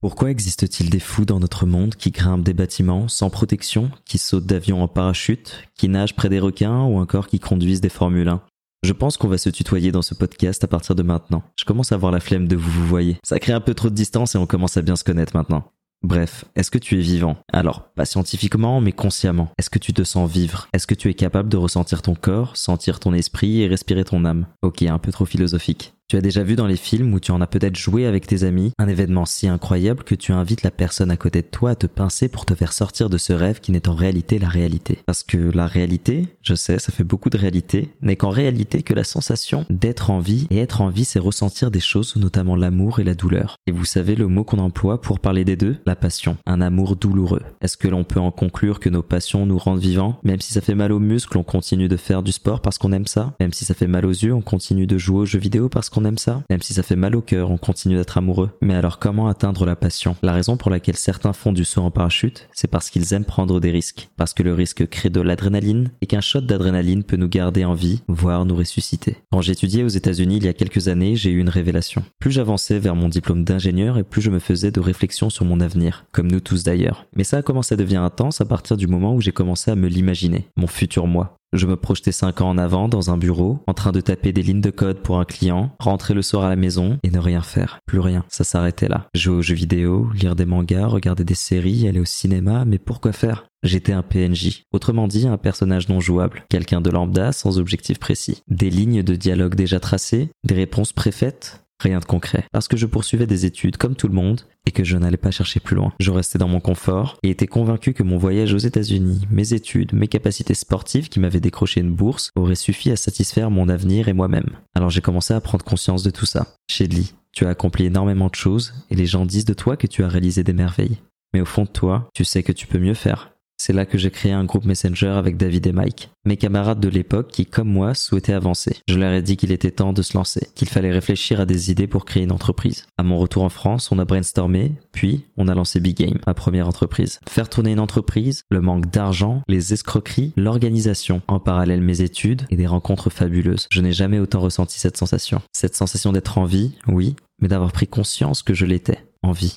Pourquoi existe-t-il des fous dans notre monde qui grimpent des bâtiments sans protection, qui sautent d'avions en parachute, qui nagent près des requins ou encore qui conduisent des Formule 1 je pense qu'on va se tutoyer dans ce podcast à partir de maintenant. Je commence à avoir la flemme de vous vous voyez. Ça crée un peu trop de distance et on commence à bien se connaître maintenant. Bref, est-ce que tu es vivant? Alors, pas scientifiquement, mais consciemment. Est-ce que tu te sens vivre? Est-ce que tu es capable de ressentir ton corps, sentir ton esprit et respirer ton âme? Ok, un peu trop philosophique. Tu as déjà vu dans les films où tu en as peut-être joué avec tes amis un événement si incroyable que tu invites la personne à côté de toi à te pincer pour te faire sortir de ce rêve qui n'est en réalité la réalité. Parce que la réalité, je sais, ça fait beaucoup de réalité, n'est qu'en réalité que la sensation d'être en vie et être en vie c'est ressentir des choses, notamment l'amour et la douleur. Et vous savez le mot qu'on emploie pour parler des deux? La passion, un amour douloureux. Est-ce que l'on peut en conclure que nos passions nous rendent vivants? Même si ça fait mal aux muscles, on continue de faire du sport parce qu'on aime ça? Même si ça fait mal aux yeux, on continue de jouer aux jeux vidéo parce qu'on on aime ça Même si ça fait mal au cœur, on continue d'être amoureux. Mais alors comment atteindre la passion? La raison pour laquelle certains font du saut en parachute, c'est parce qu'ils aiment prendre des risques. Parce que le risque crée de l'adrénaline et qu'un shot d'adrénaline peut nous garder en vie, voire nous ressusciter. Quand j'étudiais aux États-Unis il y a quelques années, j'ai eu une révélation. Plus j'avançais vers mon diplôme d'ingénieur et plus je me faisais de réflexions sur mon avenir, comme nous tous d'ailleurs. Mais ça a commencé à devenir intense à partir du moment où j'ai commencé à me l'imaginer, mon futur moi. Je me projetais 5 ans en avant dans un bureau, en train de taper des lignes de code pour un client, rentrer le soir à la maison et ne rien faire. Plus rien. Ça s'arrêtait là. Jouer aux jeux vidéo, lire des mangas, regarder des séries, aller au cinéma, mais pourquoi faire? J'étais un PNJ, autrement dit un personnage non jouable, quelqu'un de lambda sans objectif précis. Des lignes de dialogue déjà tracées, des réponses préfaites, Rien de concret. Parce que je poursuivais des études comme tout le monde et que je n'allais pas chercher plus loin. Je restais dans mon confort et étais convaincu que mon voyage aux États-Unis, mes études, mes capacités sportives qui m'avaient décroché une bourse auraient suffi à satisfaire mon avenir et moi-même. Alors j'ai commencé à prendre conscience de tout ça. Shedley, tu as accompli énormément de choses et les gens disent de toi que tu as réalisé des merveilles. Mais au fond de toi, tu sais que tu peux mieux faire. C'est là que j'ai créé un groupe Messenger avec David et Mike, mes camarades de l'époque qui, comme moi, souhaitaient avancer. Je leur ai dit qu'il était temps de se lancer, qu'il fallait réfléchir à des idées pour créer une entreprise. À mon retour en France, on a brainstormé, puis on a lancé Big Game, ma première entreprise. Faire tourner une entreprise, le manque d'argent, les escroqueries, l'organisation, en parallèle mes études et des rencontres fabuleuses. Je n'ai jamais autant ressenti cette sensation. Cette sensation d'être en vie, oui, mais d'avoir pris conscience que je l'étais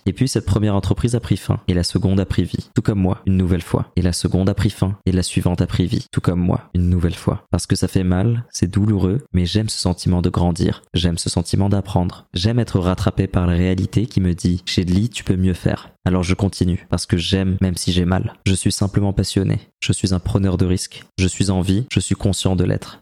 Et puis cette première entreprise a pris fin, et la seconde a pris vie, tout comme moi, une nouvelle fois. Et la seconde a pris fin, et la suivante a pris vie, tout comme moi, une nouvelle fois. Parce que ça fait mal, c'est douloureux, mais j'aime ce sentiment de grandir, j'aime ce sentiment d'apprendre, j'aime être rattrapé par la réalité qui me dit, Shedley, tu peux mieux faire. Alors je continue, parce que j'aime même si j'ai mal. Je suis simplement passionné, je suis un preneur de risques, je suis en vie, je suis conscient de l'être.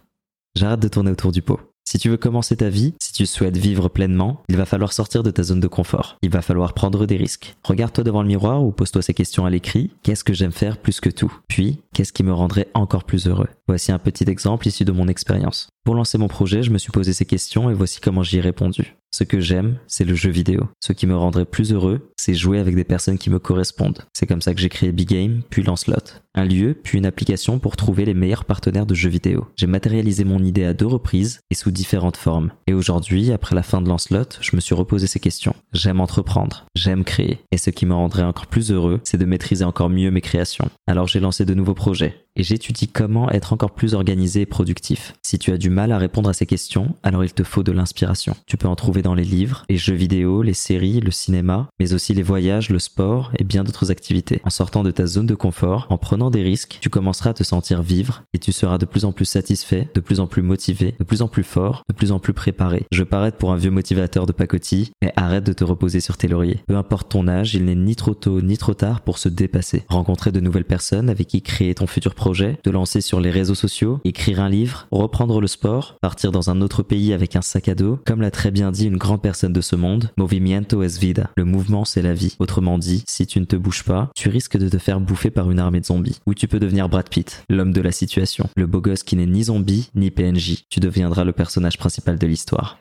J'arrête de tourner autour du pot. Si tu veux commencer ta vie, si tu souhaites vivre pleinement, il va falloir sortir de ta zone de confort. Il va falloir prendre des risques. Regarde-toi devant le miroir ou pose-toi ces questions à l'écrit. Qu'est-ce que j'aime faire plus que tout? Puis, qu'est-ce qui me rendrait encore plus heureux? Voici un petit exemple issu de mon expérience. Pour lancer mon projet, je me suis posé ces questions et voici comment j'y ai répondu. Ce que j'aime, c'est le jeu vidéo. Ce qui me rendrait plus heureux, c'est jouer avec des personnes qui me correspondent. C'est comme ça que j'ai créé Big Game, puis Lancelot. Un lieu, puis une application pour trouver les meilleurs partenaires de jeux vidéo. J'ai matérialisé mon idée à deux reprises et sous différentes formes. Et aujourd'hui, après la fin de Lancelot, je me suis reposé ces questions. J'aime entreprendre, j'aime créer. Et ce qui me rendrait encore plus heureux, c'est de maîtriser encore mieux mes créations. Alors j'ai lancé de nouveaux projets et j'étudie comment être encore plus organisé et productif. Si tu as du mal à répondre à ces questions, alors il te faut de l'inspiration. Tu peux en trouver dans les livres, les jeux vidéo, les séries, le cinéma, mais aussi les voyages, le sport et bien d'autres activités. En sortant de ta zone de confort, en prenant des risques, tu commenceras à te sentir vivre et tu seras de plus en plus satisfait, de plus en plus motivé, de plus en plus fort, de plus en plus préparé. Je paraître pour un vieux motivateur de pacotille, mais arrête de te reposer sur tes lauriers. Peu importe ton âge, il n'est ni trop tôt ni trop tard pour se dépasser. Rencontrer de nouvelles personnes avec qui créer ton futur projet de lancer sur les réseaux sociaux, écrire un livre, reprendre le sport, partir dans un autre pays avec un sac à dos. Comme l'a très bien dit une grande personne de ce monde, Movimiento es vida. Le mouvement la vie. Autrement dit, si tu ne te bouges pas, tu risques de te faire bouffer par une armée de zombies. Ou tu peux devenir Brad Pitt, l'homme de la situation, le beau gosse qui n'est ni zombie ni PNJ. Tu deviendras le personnage principal de l'histoire.